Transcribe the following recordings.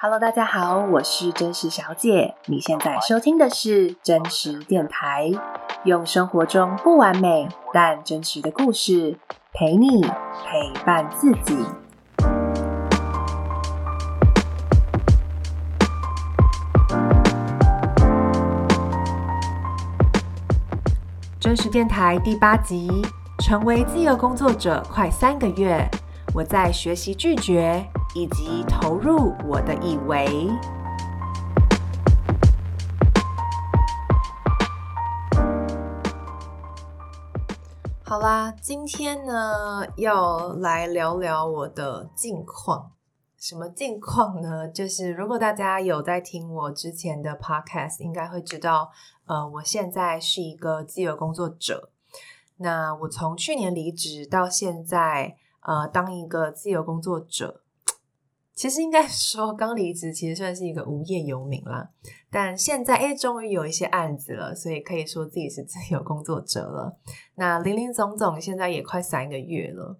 Hello，大家好，我是真实小姐。你现在收听的是真实电台，用生活中不完美但真实的故事陪你陪伴自己。真实电台第八集，成为自由工作者快三个月，我在学习拒绝。以及投入我的以为。好啦，今天呢要来聊聊我的近况。什么近况呢？就是如果大家有在听我之前的 podcast，应该会知道，呃，我现在是一个自由工作者。那我从去年离职到现在，呃，当一个自由工作者。其实应该说，刚离职其实算是一个无业游民啦。但现在，诶，终于有一些案子了，所以可以说自己是自由工作者了。那林林总总，现在也快三个月了。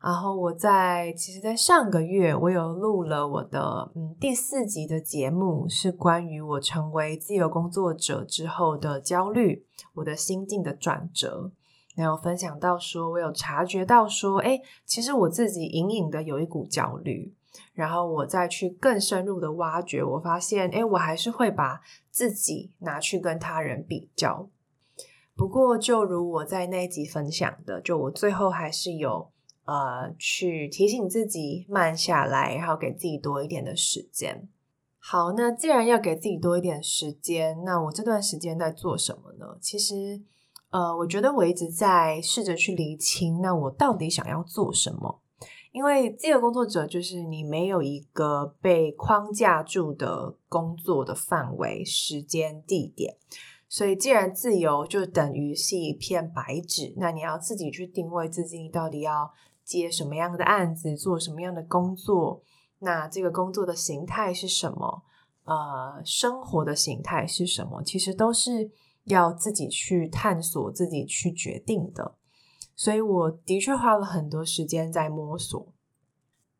然后我在，其实，在上个月，我有录了我的嗯第四集的节目，是关于我成为自由工作者之后的焦虑，我的心境的转折。然后分享到说，我有察觉到说，哎，其实我自己隐隐的有一股焦虑。然后我再去更深入的挖掘，我发现，诶，我还是会把自己拿去跟他人比较。不过，就如我在那一集分享的，就我最后还是有呃去提醒自己慢下来，然后给自己多一点的时间。好，那既然要给自己多一点时间，那我这段时间在做什么呢？其实，呃，我觉得我一直在试着去厘清，那我到底想要做什么。因为自由工作者就是你没有一个被框架住的工作的范围、时间、地点，所以既然自由就等于是一片白纸，那你要自己去定位自己，到底要接什么样的案子，做什么样的工作，那这个工作的形态是什么？呃，生活的形态是什么？其实都是要自己去探索、自己去决定的。所以我的确花了很多时间在摸索。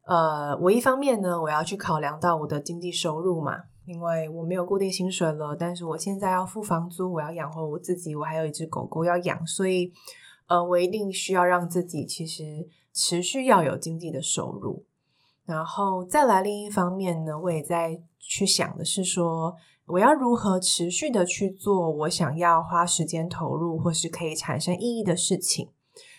呃，我一方面呢，我要去考量到我的经济收入嘛，因为我没有固定薪水了，但是我现在要付房租，我要养活我自己，我还有一只狗狗要养，所以呃，我一定需要让自己其实持续要有经济的收入。然后再来另一方面呢，我也在去想的是说，我要如何持续的去做我想要花时间投入或是可以产生意义的事情。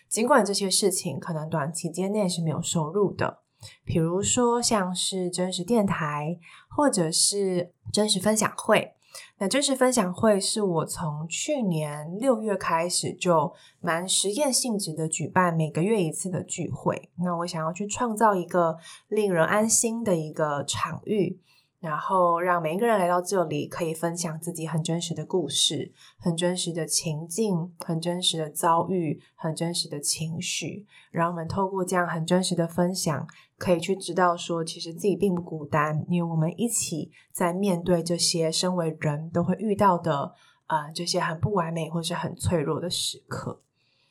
尽管这些事情可能短期间内是没有收入的，比如说像是真实电台，或者是真实分享会。那真实分享会是我从去年六月开始就蛮实验性质的举办每个月一次的聚会。那我想要去创造一个令人安心的一个场域。然后让每一个人来到这里，可以分享自己很真实的故事、很真实的情境、很真实的遭遇、很真实的情绪。让我们透过这样很真实的分享，可以去知道说，其实自己并不孤单，因为我们一起在面对这些身为人都会遇到的啊、呃、这些很不完美或是很脆弱的时刻。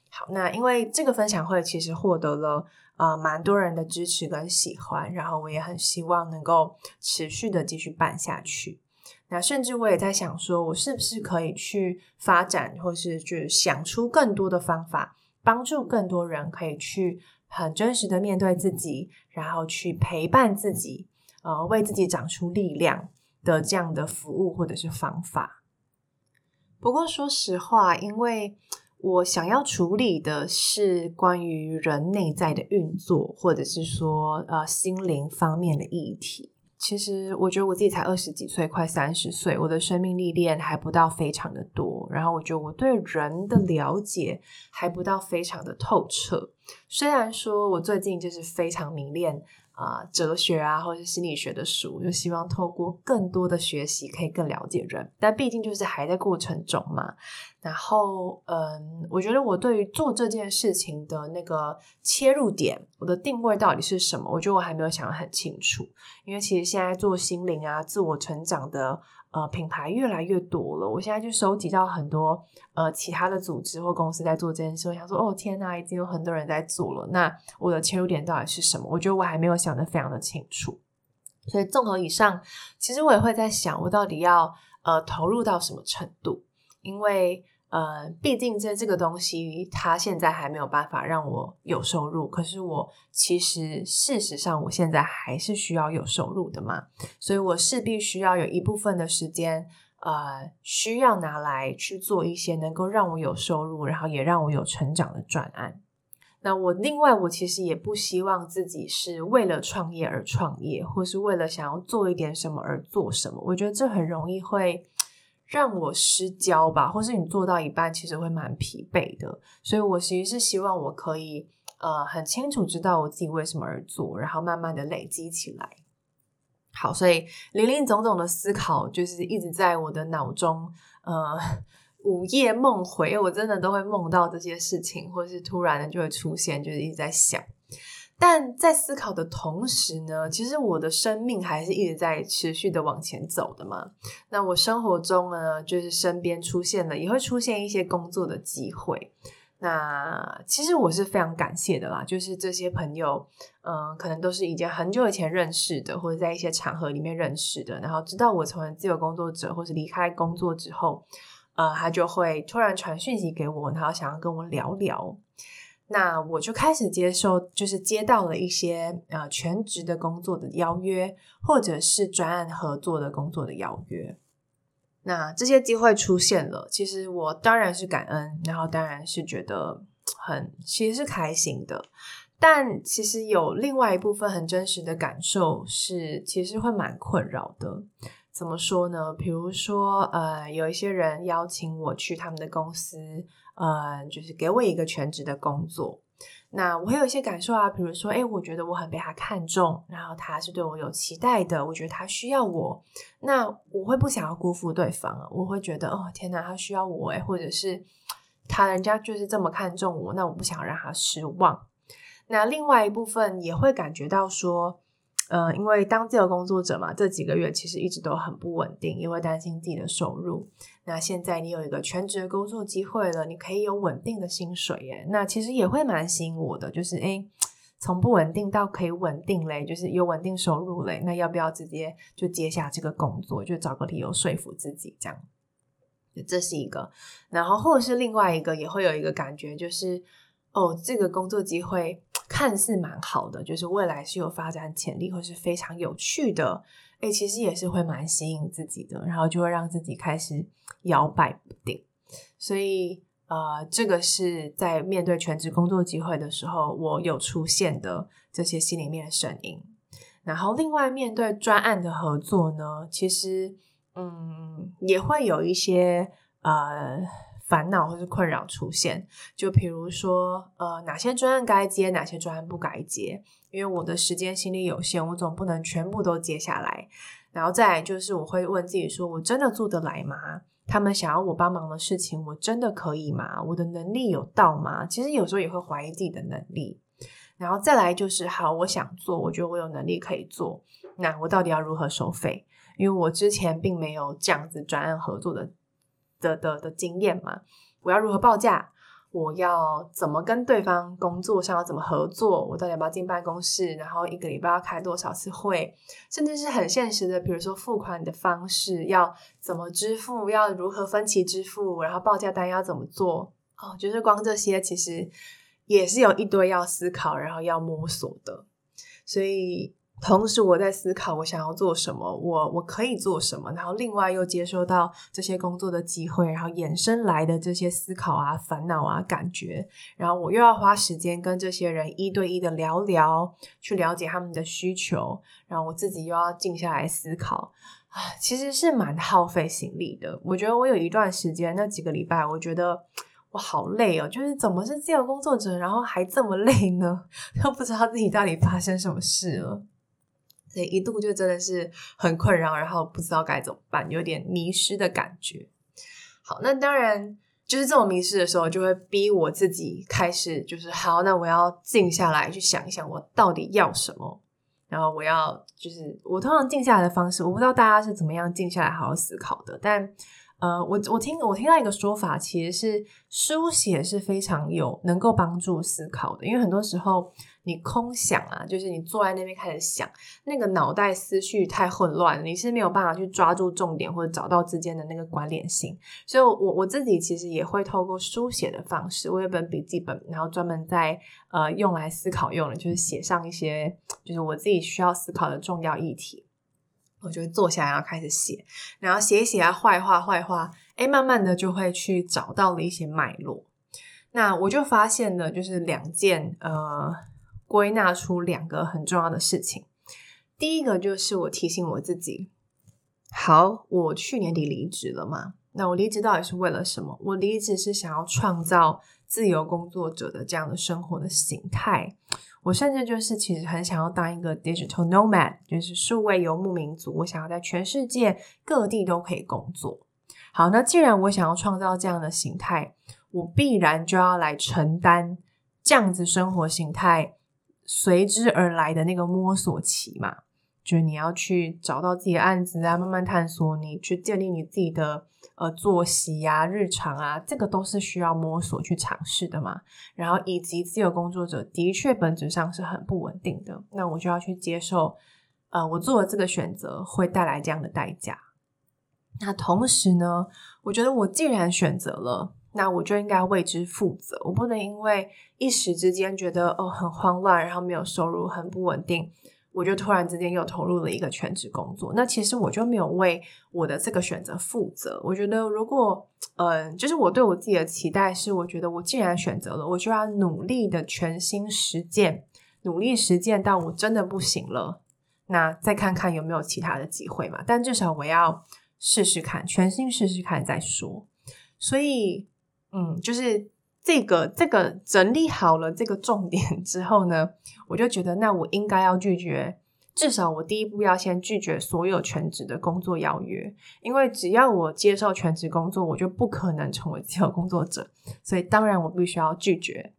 好，那因为这个分享会其实获得了。啊、蛮多人的支持跟喜欢，然后我也很希望能够持续的继续办下去。那甚至我也在想说，我是不是可以去发展，或是去想出更多的方法，帮助更多人可以去很真实的面对自己，然后去陪伴自己，呃，为自己长出力量的这样的服务或者是方法。不过说实话，因为我想要处理的是关于人内在的运作，或者是说呃心灵方面的议题。其实我觉得我自己才二十几岁，快三十岁，我的生命历练还不到非常的多。然后我觉得我对人的了解还不到非常的透彻。虽然说我最近就是非常迷恋。啊，哲学啊，或者是心理学的书，就希望透过更多的学习，可以更了解人。但毕竟就是还在过程中嘛。然后，嗯，我觉得我对于做这件事情的那个切入点，我的定位到底是什么？我觉得我还没有想得很清楚。因为其实现在做心灵啊、自我成长的。呃，品牌越来越多了。我现在就收集到很多呃其他的组织或公司在做这件事。我想说，哦天哪，已经有很多人在做了。那我的切入点到底是什么？我觉得我还没有想得非常的清楚。所以综合以上，其实我也会在想，我到底要呃投入到什么程度？因为呃，毕竟这这个东西，它现在还没有办法让我有收入。可是我其实事实上，我现在还是需要有收入的嘛，所以我势必需要有一部分的时间，呃，需要拿来去做一些能够让我有收入，然后也让我有成长的专案。那我另外，我其实也不希望自己是为了创业而创业，或是为了想要做一点什么而做什么。我觉得这很容易会。让我失焦吧，或是你做到一半，其实会蛮疲惫的。所以我其实是希望我可以呃很清楚知道我自己为什么而做，然后慢慢的累积起来。好，所以林林总总的思考就是一直在我的脑中，呃，午夜梦回，我真的都会梦到这些事情，或是突然的就会出现，就是一直在想。但在思考的同时呢，其实我的生命还是一直在持续的往前走的嘛。那我生活中呢，就是身边出现了，也会出现一些工作的机会。那其实我是非常感谢的啦，就是这些朋友，嗯、可能都是已经很久以前认识的，或者在一些场合里面认识的，然后知道我成为自由工作者，或是离开工作之后，呃，他就会突然传讯息给我，然后想要跟我聊聊。那我就开始接受，就是接到了一些呃全职的工作的邀约，或者是专案合作的工作的邀约。那这些机会出现了，其实我当然是感恩，然后当然是觉得很其实是开心的。但其实有另外一部分很真实的感受是，其实会蛮困扰的。怎么说呢？比如说呃，有一些人邀请我去他们的公司。呃，就是给我一个全职的工作，那我会有一些感受啊，比如说，诶，我觉得我很被他看中，然后他是对我有期待的，我觉得他需要我，那我会不想要辜负对方啊，我会觉得，哦，天哪，他需要我诶，或者是他人家就是这么看重我，那我不想让他失望。那另外一部分也会感觉到说。呃，因为当自由工作者嘛，这几个月其实一直都很不稳定，因为担心自己的收入。那现在你有一个全职的工作机会了，你可以有稳定的薪水耶。那其实也会蛮吸引我的，就是诶，从不稳定到可以稳定嘞，就是有稳定收入嘞。那要不要直接就接下这个工作，就找个理由说服自己这样？这是一个，然后或者是另外一个，也会有一个感觉，就是哦，这个工作机会。看似蛮好的，就是未来是有发展潜力或是非常有趣的，诶，其实也是会蛮吸引自己的，然后就会让自己开始摇摆不定。所以，呃，这个是在面对全职工作机会的时候，我有出现的这些心里面的声音。然后，另外面对专案的合作呢，其实，嗯，也会有一些，呃。烦恼或是困扰出现，就比如说，呃，哪些专案该接，哪些专案不该接，因为我的时间心力有限，我总不能全部都接下来。然后再来就是，我会问自己说，我真的做得来吗？他们想要我帮忙的事情，我真的可以吗？我的能力有到吗？其实有时候也会怀疑自己的能力。然后再来就是，好，我想做，我觉得我有能力可以做，那我到底要如何收费？因为我之前并没有这样子专案合作的。的的的经验嘛，我要如何报价？我要怎么跟对方工作上要怎么合作？我到底要不要进办公室？然后一个礼拜要开多少次会？甚至是很现实的，比如说付款的方式要怎么支付？要如何分期支付？然后报价单要怎么做？哦，就是光这些，其实也是有一堆要思考，然后要摸索的，所以。同时，我在思考我想要做什么，我我可以做什么，然后另外又接收到这些工作的机会，然后衍生来的这些思考啊、烦恼啊、感觉，然后我又要花时间跟这些人一对一的聊聊，去了解他们的需求，然后我自己又要静下来思考，啊，其实是蛮耗费心力的。我觉得我有一段时间，那几个礼拜，我觉得我好累哦，就是怎么是自由工作者，然后还这么累呢？都不知道自己到底发生什么事了。所以一度就真的是很困扰，然后不知道该怎么办，有点迷失的感觉。好，那当然就是这种迷失的时候，就会逼我自己开始，就是好，那我要静下来去想一想，我到底要什么。然后我要就是我通常静下来的方式，我不知道大家是怎么样静下来好好思考的，但。呃，我我听我听到一个说法，其实是书写是非常有能够帮助思考的，因为很多时候你空想啊，就是你坐在那边开始想，那个脑袋思绪太混乱，你是没有办法去抓住重点或者找到之间的那个关联性。所以我，我自己其实也会透过书写的方式，我有本笔记本，然后专门在呃用来思考用的，就是写上一些就是我自己需要思考的重要议题，我就会坐下来然后开始写，然后写一写啊，画一画，画一画，哎，慢慢的就会去找到了一些脉络。那我就发现了，就是两件呃。归纳出两个很重要的事情。第一个就是我提醒我自己，好，我去年底离职了嘛。那我离职到底是为了什么？我离职是想要创造自由工作者的这样的生活的形态。我甚至就是其实很想要当一个 digital nomad，就是数位游牧民族。我想要在全世界各地都可以工作。好，那既然我想要创造这样的形态，我必然就要来承担这样子生活形态。随之而来的那个摸索期嘛，就是你要去找到自己的案子啊，慢慢探索，你去建立你自己的呃作息啊、日常啊，这个都是需要摸索去尝试的嘛。然后以及自由工作者的确本质上是很不稳定的，那我就要去接受，呃，我做了这个选择会带来这样的代价。那同时呢，我觉得我既然选择了。那我就应该为之负责，我不能因为一时之间觉得哦很慌乱，然后没有收入，很不稳定，我就突然之间又投入了一个全职工作。那其实我就没有为我的这个选择负责。我觉得如果嗯、就是我对我自己的期待是，我觉得我既然选择了，我就要努力的全心实践，努力实践到我真的不行了，那再看看有没有其他的机会嘛。但至少我要试试看，全心试试看再说。所以。嗯，就是这个这个整理好了这个重点之后呢，我就觉得那我应该要拒绝，至少我第一步要先拒绝所有全职的工作邀约，因为只要我接受全职工作，我就不可能成为自由工作者，所以当然我必须要拒绝。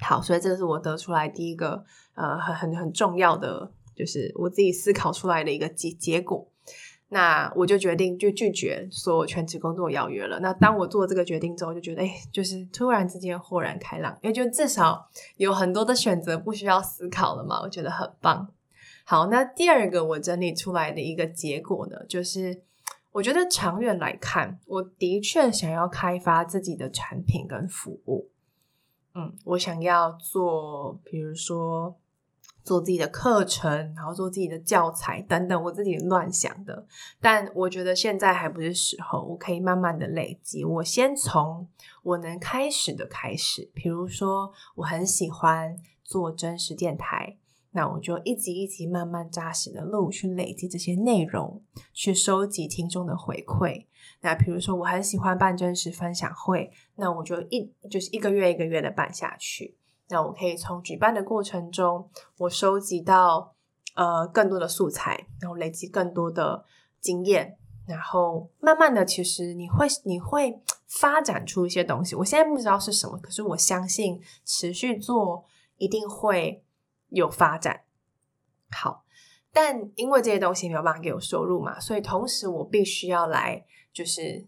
好，所以这是我得出来第一个呃很很很重要的，就是我自己思考出来的一个结结果。那我就决定就拒绝所有全职工作邀约了。那当我做这个决定之后，就觉得哎，就是突然之间豁然开朗，因为就至少有很多的选择不需要思考了嘛，我觉得很棒。好，那第二个我整理出来的一个结果呢，就是我觉得长远来看，我的确想要开发自己的产品跟服务。嗯，我想要做，比如说。做自己的课程，然后做自己的教材等等，我自己乱想的。但我觉得现在还不是时候，我可以慢慢的累积。我先从我能开始的开始，比如说我很喜欢做真实电台，那我就一集一集慢慢扎实的录，去累积这些内容，去收集听众的回馈。那比如说我很喜欢办真实分享会，那我就一就是一个月一个月的办下去。那我可以从举办的过程中，我收集到呃更多的素材，然后累积更多的经验，然后慢慢的，其实你会你会发展出一些东西。我现在不知道是什么，可是我相信持续做一定会有发展。好，但因为这些东西没有办法给我收入嘛，所以同时我必须要来就是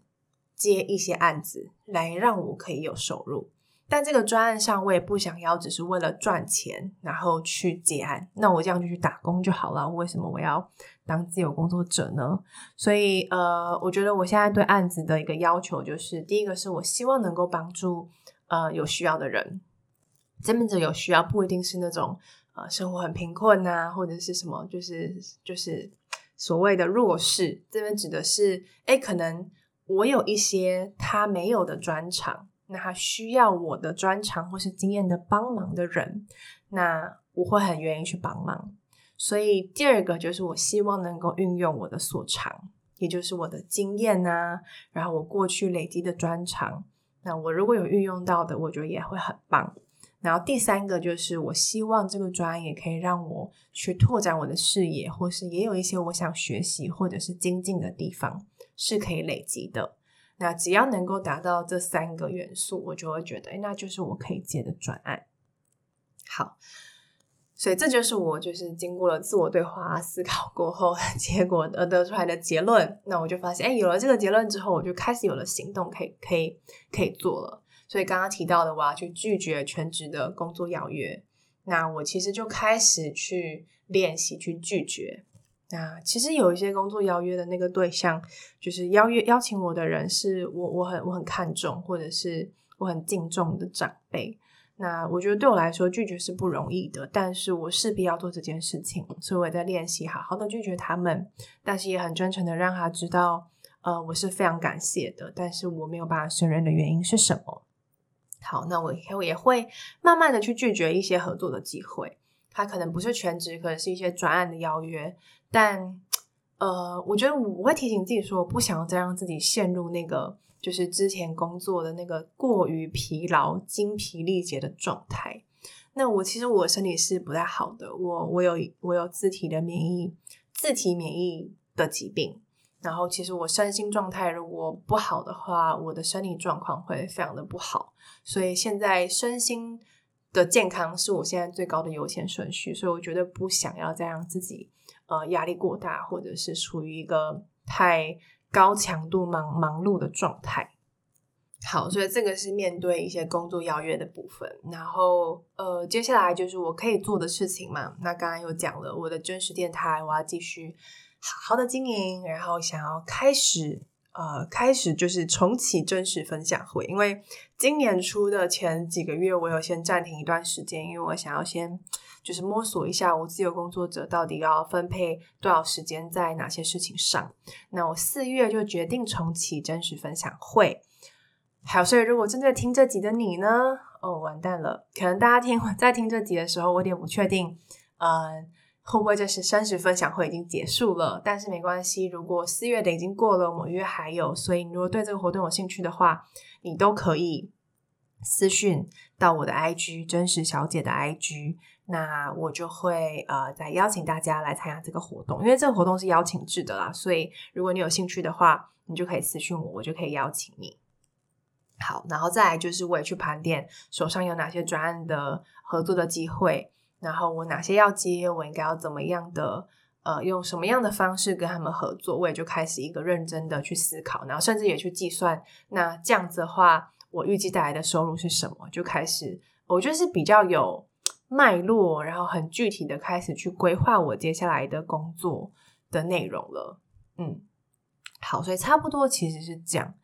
接一些案子，来让我可以有收入。但这个专案上，我也不想要只是为了赚钱，然后去结案。那我这样就去打工就好了。为什么我要当自由工作者呢？所以，呃，我觉得我现在对案子的一个要求就是，第一个是我希望能够帮助呃有需要的人。真正者有需要，不一定是那种呃生活很贫困啊，或者是什么，就是就是所谓的弱势。这边指的是，诶，可能我有一些他没有的专长。那他需要我的专长或是经验的帮忙的人，那我会很愿意去帮忙。所以第二个就是我希望能够运用我的所长，也就是我的经验啊，然后我过去累积的专长。那我如果有运用到的，我觉得也会很棒。然后第三个就是我希望这个专业可以让我去拓展我的视野，或是也有一些我想学习或者是精进的地方是可以累积的。那只要能够达到这三个元素，我就会觉得，哎，那就是我可以接的专案。好，所以这就是我就是经过了自我对话思考过后，结果而得出来的结论。那我就发现，诶，有了这个结论之后，我就开始有了行动，可以可以可以做了。所以刚刚提到的，我要去拒绝全职的工作邀约。那我其实就开始去练习去拒绝。那其实有一些工作邀约的那个对象，就是邀约邀请我的人是我我很我很看重，或者是我很敬重的长辈。那我觉得对我来说拒绝是不容易的，但是我势必要做这件事情，所以我也在练习好好的拒绝他们，但是也很真诚的让他知道，呃，我是非常感谢的，但是我没有办法胜任的原因是什么。好，那我我也会慢慢的去拒绝一些合作的机会，他可能不是全职，可能是一些专案的邀约，但呃，我觉得我会提醒自己说，我不想要再让自己陷入那个。就是之前工作的那个过于疲劳、精疲力竭的状态。那我其实我身体是不太好的，我我有我有自体的免疫、自体免疫的疾病。然后其实我身心状态如果不好的话，我的身体状况会非常的不好。所以现在身心的健康是我现在最高的优先顺序。所以我觉得不想要再让自己呃压力过大，或者是处于一个太。高强度忙忙碌的状态，好，所以这个是面对一些工作邀约的部分。然后，呃，接下来就是我可以做的事情嘛。那刚刚又讲了我的真实电台，我要继续好好的经营，然后想要开始，呃，开始就是重启真实分享会。因为今年初的前几个月，我有先暂停一段时间，因为我想要先。就是摸索一下我自由工作者到底要分配多少时间在哪些事情上。那我四月就决定重启真实分享会。好，所以如果正在听这集的你呢？哦，完蛋了，可能大家听 在听这集的时候，我有点不确定，嗯，会不会这是真实分享会已经结束了？但是没关系，如果四月的已经过了，某月还有，所以你如果对这个活动有兴趣的话，你都可以私讯到我的 IG 真实小姐的 IG。那我就会呃再邀请大家来参加这个活动，因为这个活动是邀请制的啦，所以如果你有兴趣的话，你就可以私讯我，我就可以邀请你。好，然后再来就是我也去盘点手上有哪些专案的合作的机会，然后我哪些要接，我应该要怎么样的呃用什么样的方式跟他们合作，我也就开始一个认真的去思考，然后甚至也去计算，那这样子的话，我预计带来的收入是什么，就开始我觉得是比较有。脉络，然后很具体的开始去规划我接下来的工作的内容了。嗯，好，所以差不多其实是这样。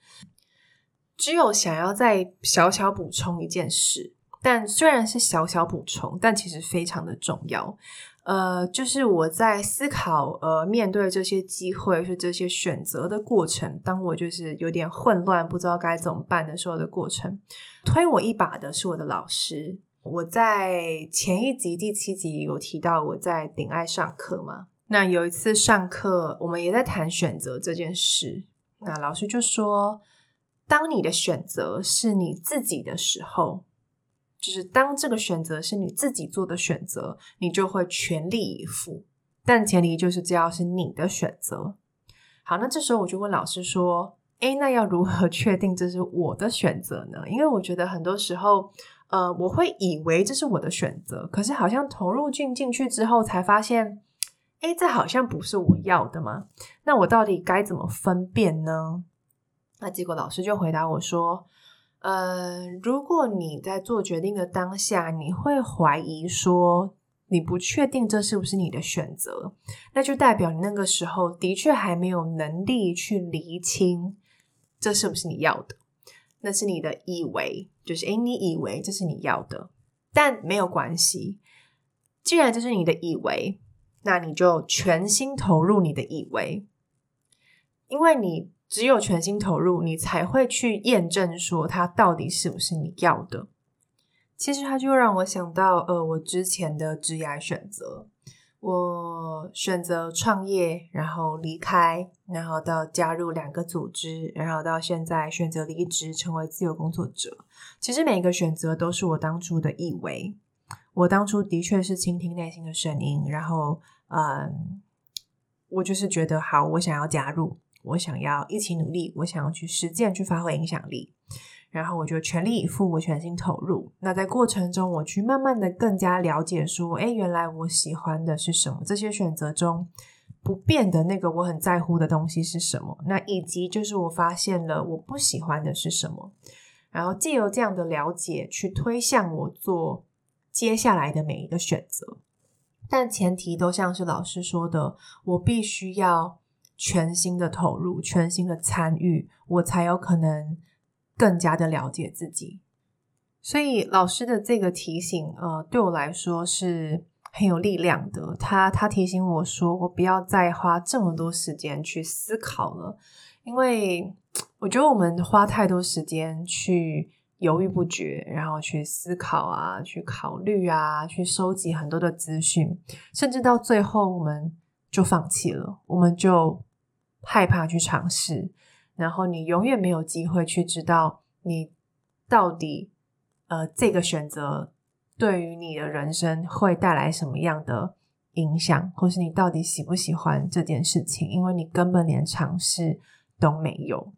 只有想要再小小补充一件事，但虽然是小小补充，但其实非常的重要。呃，就是我在思考，呃，面对这些机会是这些选择的过程，当我就是有点混乱，不知道该怎么办的时候的过程，推我一把的是我的老师。我在前一集第七集有提到我在顶爱上课嘛，那有一次上课，我们也在谈选择这件事。那老师就说，当你的选择是你自己的时候，就是当这个选择是你自己做的选择，你就会全力以赴。但前提就是这要是你的选择。好，那这时候我就问老师说，诶，那要如何 确定这是我的选择呢？因为我觉得很多时候。呃，我会以为这是我的选择，可是好像投入进进去之后，才发现，诶，这好像不是我要的嘛。那我到底该怎么分辨呢？那结果老师就回答我说，呃，如果你在做决定的当下，你会怀疑说你不确定这是不是你的选择，那就代表你那个时候的确还没有能力去厘清这是不是你要的。那是你的以为，就是诶，你以为这是你要的，但没有关系。既然这是你的以为，那你就全心投入你的以为，因为你只有全心投入，你才会去验证说它到底是不是你要的。其实它就让我想到，呃，我之前的职业选择。我选择创业，然后离开，然后到加入两个组织，然后到现在选择离职，成为自由工作者。其实每一个选择都是我当初的以为，我当初的确是倾听内心的声音，然后，嗯，我就是觉得好，我想要加入，我想要一起努力，我想要去实践，去发挥影响力。然后我就全力以赴，我全心投入。那在过程中，我去慢慢的更加了解，说，哎，原来我喜欢的是什么？这些选择中不变的那个我很在乎的东西是什么？那以及就是我发现了我不喜欢的是什么？然后借由这样的了解，去推向我做接下来的每一个选择。但前提都像是老师说的，我必须要全心的投入，全心的参与，我才有可能更加的了解自己。所以老师的这个提醒，呃，对我来说是很有力量的。他他提醒我说，我不要再花这么多时间去思考了，因为我觉得我们花太多时间去犹豫不决，然后去思考啊，去考虑啊，去收集很多的资讯，甚至到最后我们就放弃了，我们就害怕去尝试，然后你永远没有机会去知道你到底。呃，这个选择对于你的人生会带来什么样的影响，或是你到底喜不喜欢这件事情？因为你根本连尝试都没有。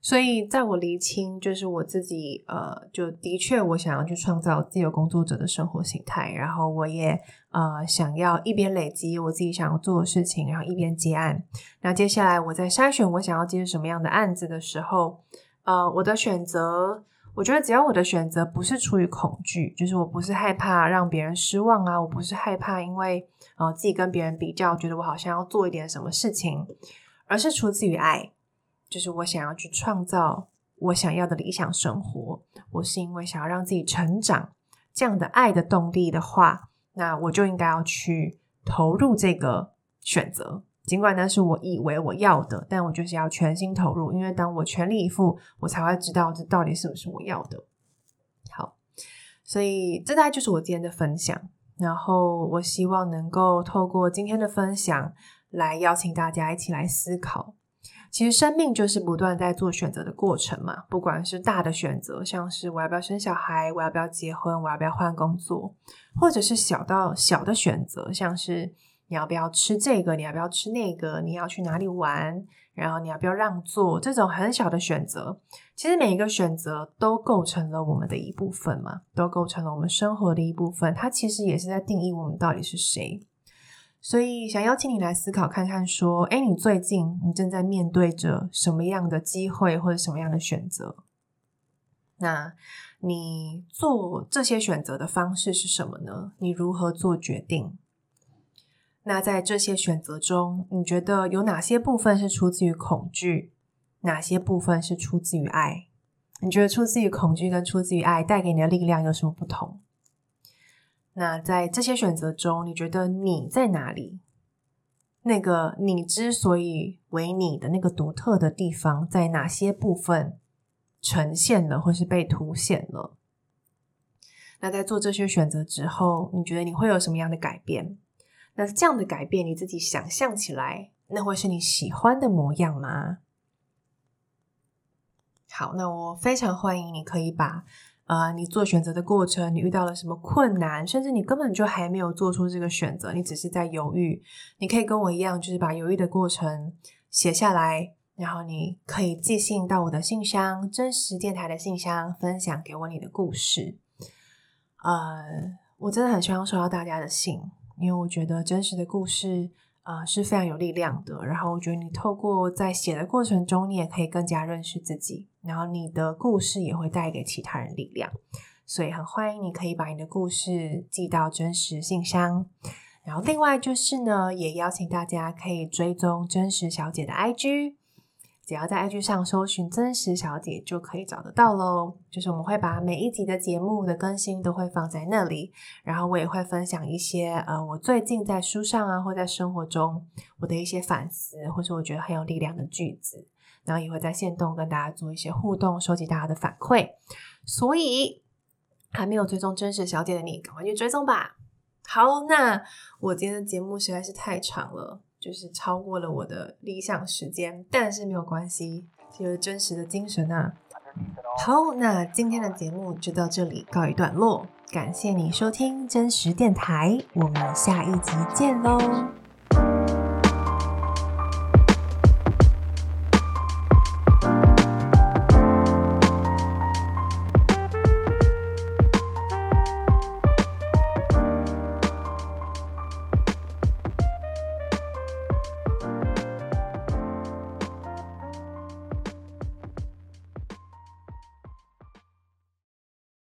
所以，在我厘清，就是我自己，呃，就的确我想要去创造自由工作者的生活形态，然后我也呃想要一边累积我自己想要做的事情，然后一边接案。那接下来我在筛选我想要接什么样的案子的时候，呃，我的选择。我觉得只要我的选择不是出于恐惧，就是我不是害怕让别人失望啊，我不是害怕因为呃自己跟别人比较，觉得我好像要做一点什么事情，而是出自于爱，就是我想要去创造我想要的理想生活，我是因为想要让自己成长，这样的爱的动力的话，那我就应该要去投入这个选择。尽管那是我以为我要的，但我就是要全心投入，因为当我全力以赴，我才会知道这到底是不是我要的。好，所以这大概就是我今天的分享。然后我希望能够透过今天的分享，来邀请大家一起来思考。其实生命就是不断在做选择的过程嘛，不管是大的选择，像是我要不要生小孩，我要不要结婚，我要不要换工作，或者是小到小的选择，像是。你要不要吃这个？你要不要吃那个？你要去哪里玩？然后你要不要让座？这种很小的选择，其实每一个选择都构成了我们的一部分嘛，都构成了我们生活的一部分。它其实也是在定义我们到底是谁。所以，想邀请你来思考看看，说，诶，你最近你正在面对着什么样的机会或者什么样的选择？那你做这些选择的方式是什么呢？你如何做决定？那在这些选择中，你觉得有哪些部分是出自于恐惧？哪些部分是出自于爱？你觉得出自于恐惧跟出自于爱带给你的力量有什么不同？那在这些选择中，你觉得你在哪里？那个你之所以为你的那个独特的地方，在哪些部分呈现了，或是被凸显了？那在做这些选择之后，你觉得你会有什么样的改变？那这样的改变，你自己想象起来，那会是你喜欢的模样吗？好，那我非常欢迎你可以把，呃，你做选择的过程，你遇到了什么困难，甚至你根本就还没有做出这个选择，你只是在犹豫，你可以跟我一样，就是把犹豫的过程写下来，然后你可以寄信到我的信箱，真实电台的信箱，分享给我你的故事。呃，我真的很希望收到大家的信。因为我觉得真实的故事，呃，是非常有力量的。然后我觉得你透过在写的过程中，你也可以更加认识自己。然后你的故事也会带给其他人力量。所以很欢迎你可以把你的故事寄到真实信箱。然后另外就是呢，也邀请大家可以追踪真实小姐的 IG。只要在 IG 上搜寻“真实小姐”就可以找得到喽。就是我们会把每一集的节目的更新都会放在那里，然后我也会分享一些呃，我最近在书上啊或在生活中我的一些反思，或是我觉得很有力量的句子，然后也会在线动跟大家做一些互动，收集大家的反馈。所以还没有追踪真实小姐的你，赶快去追踪吧。好，那我今天的节目实在是太长了。就是超过了我的理想时间，但是没有关系，就是真实的精神啊。好，那今天的节目就到这里告一段落，感谢你收听真实电台，我们下一集见喽。